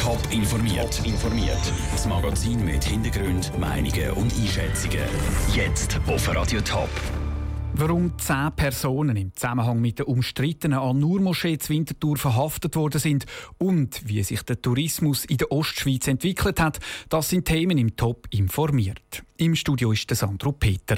Top informiert. informiert. Das Magazin mit Hintergrund, Meinungen und Einschätzungen. Jetzt auf Radio Top. Warum zehn Personen im Zusammenhang mit der umstrittenen An-Nur-Moschee zu Winterthur verhaftet worden sind und wie sich der Tourismus in der Ostschweiz entwickelt hat, das sind Themen im Top informiert. Im Studio ist der Sandro Peter.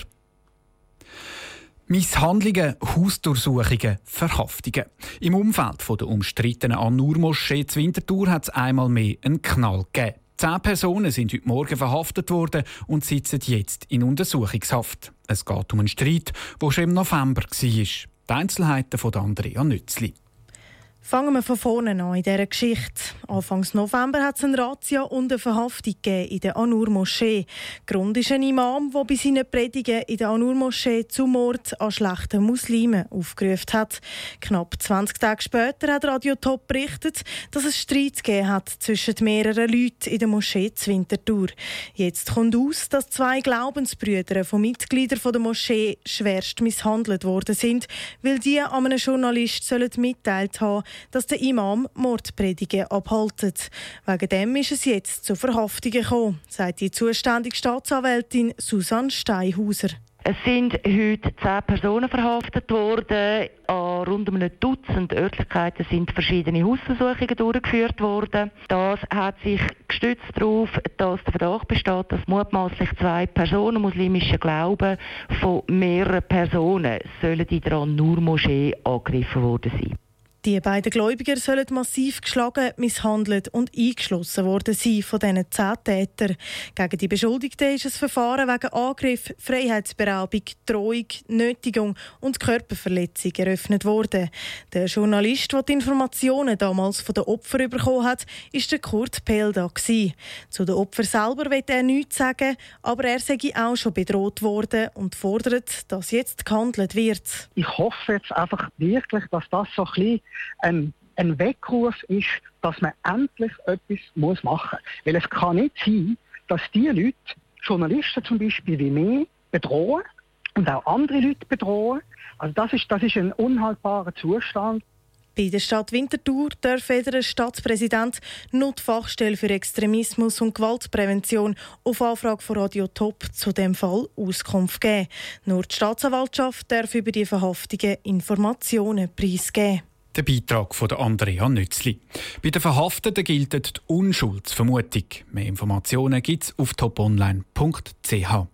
Misshandlungen, Hausdurchsuchungen, Verhaftungen. Im Umfeld der umstrittenen An-Nur-Moschee zu Winterthur hat es einmal mehr einen Knall gegeben. Zehn Personen sind heute Morgen verhaftet worden und sitzen jetzt in Untersuchungshaft. Es geht um einen Streit, der schon im November war. Die Einzelheiten von Andrea Nützli. Fangen wir von vorne an in dieser Geschichte. Anfangs November hat es eine Razzia und eine Verhaftung in der Anur-Moschee. Grund ist ein Imam, der bei seinen Predigen in der Anur-Moschee zum Mord an schlechten Muslimen aufgerufen hat. Knapp 20 Tage später hat Radio Top berichtet, dass es Streit gegeben hat zwischen mehreren Leuten in der Moschee zu Winterthur. Jetzt kommt aus, dass zwei Glaubensbrüder von Mitgliedern der Moschee schwerst misshandelt worden sind, weil die an einen Journalist mitteilt haben dass der Imam Mordpredigen abhaltet. Wegen dem ist es jetzt zu Verhaftungen gekommen, sagt die zuständige Staatsanwältin Susanne Steinhauser. Es sind heute zehn Personen verhaftet worden. An rund um ein Dutzend Örtlichkeiten sind verschiedene Hausversuchungen durchgeführt worden. Das hat sich gestützt darauf, dass der Verdacht besteht, dass mutmaßlich zwei Personen muslimischen Glauben von mehreren Personen sollen in der Nur-Moschee angegriffen worden sein. Die beiden Gläubiger sollen massiv geschlagen, misshandelt und eingeschlossen worden sein von diesen zehn Tätern. Gegen die Beschuldigten ist ein Verfahren wegen Angriff, Freiheitsberaubung, Drohung, Nötigung und Körperverletzung eröffnet worden. Der Journalist, der die Informationen damals von den Opfern bekommen hat, ist der Kurt Pelda. Zu den Opfern selber will er nichts sagen, aber er sei auch schon bedroht worden und fordert, dass jetzt gehandelt wird. Ich hoffe jetzt einfach wirklich, dass das so ein bisschen ein, ein Weckruf ist, dass man endlich etwas muss machen muss. Weil es kann nicht sein, dass die Leute, Journalisten zum Beispiel wie mich, bedrohen und auch andere Leute bedrohen. Also das ist, das ist ein unhaltbarer Zustand. Bei der Stadt Winterthur darf weder Stadtpräsident noch die Fachstelle für Extremismus und Gewaltprävention auf Anfrage von Radio Top zu dem Fall Auskunft geben. Nur die Staatsanwaltschaft darf über die Verhaftungen Informationen preisgeben. Der Beitrag von Andrea Nützli. Bei den Verhafteten gilt die Unschuldsvermutung. Mehr Informationen gibt es auf toponline.ch.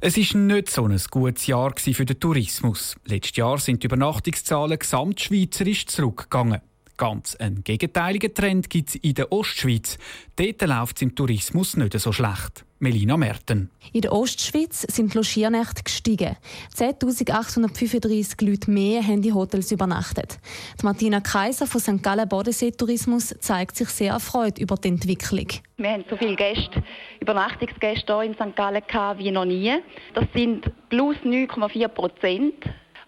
Es ist nicht so ein gutes Jahr für den Tourismus. Letztes Jahr sind die Übernachtungszahlen gesamtschweizerisch zurückgegangen. Ganz einen gegenteiligen Trend gibt es in der Ostschweiz. Dort läuft es im Tourismus nicht so schlecht. Melina Merten. In der Ostschweiz sind die Logiernächte gestiegen. 10.835 Leute mehr haben in Hotels übernachtet. Die Martina Kaiser von St. Gallen Bodensee Tourismus zeigt sich sehr erfreut über die Entwicklung. Wir haben so viele Gäste, Übernachtungsgäste hier in St. Gallen wie noch nie. Das sind plus 9,4 Prozent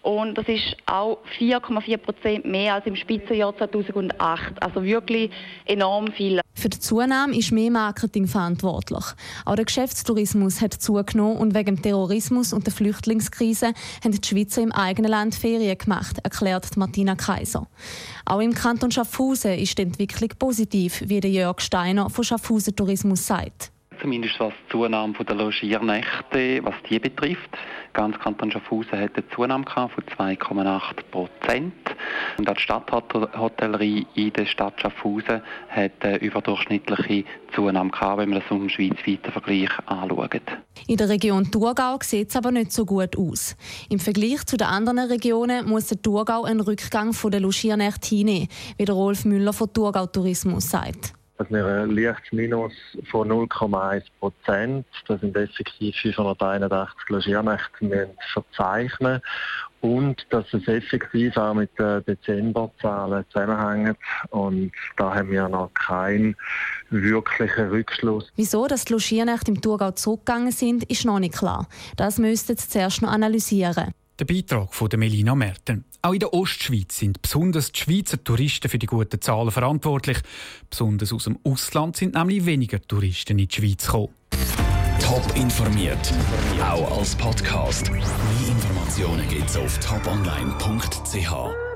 und das ist auch 4,4 Prozent mehr als im Spitzenjahr 2008. Also wirklich enorm viel. Für die Zunahme ist mehr Marketing verantwortlich. Auch der Geschäftstourismus hat zugenommen und wegen dem Terrorismus und der Flüchtlingskrise haben die Schweizer im eigenen Land Ferien gemacht, erklärt Martina Kaiser. Auch im Kanton Schaffhausen ist die Entwicklung positiv, wie der Jörg Steiner von Schaffhausen Tourismus sagt zumindest was die Zunahme der Logiernächte, was die betrifft. Ganz Kanton Schaffhausen hat eine Zunahme von 2,8 Prozent. Und auch die Stadthotellerie in der Stadt Schaffhausen hat eine überdurchschnittliche Zunahme gehabt, wenn man das um schweizweiten Vergleich anschaut. In der Region Thurgau sieht es aber nicht so gut aus. Im Vergleich zu den anderen Regionen muss der Thurgau einen Rückgang der Logiernächte hinnehmen, wie der Rolf Müller von Thurgau Tourismus sagt dass wir ein leichtes Minus von 0,1 Prozent, das sind effektiv 581 Logiernächte, verzeichnen und dass es effektiv auch mit den Dezemberzahlen zusammenhängt. Und da haben wir noch keinen wirklichen Rückschluss. Wieso dass die Logiernächte im Thurgau zurückgegangen sind, ist noch nicht klar. Das müssten Sie zuerst noch analysieren. Der Beitrag von Melina Merten. Auch in der Ostschweiz sind besonders die Schweizer Touristen für die guten Zahlen verantwortlich. Besonders aus dem Ausland sind nämlich weniger Touristen in die Schweiz gekommen. Top informiert, auch als Podcast. Mehr Informationen gibt es auf toponline.ch.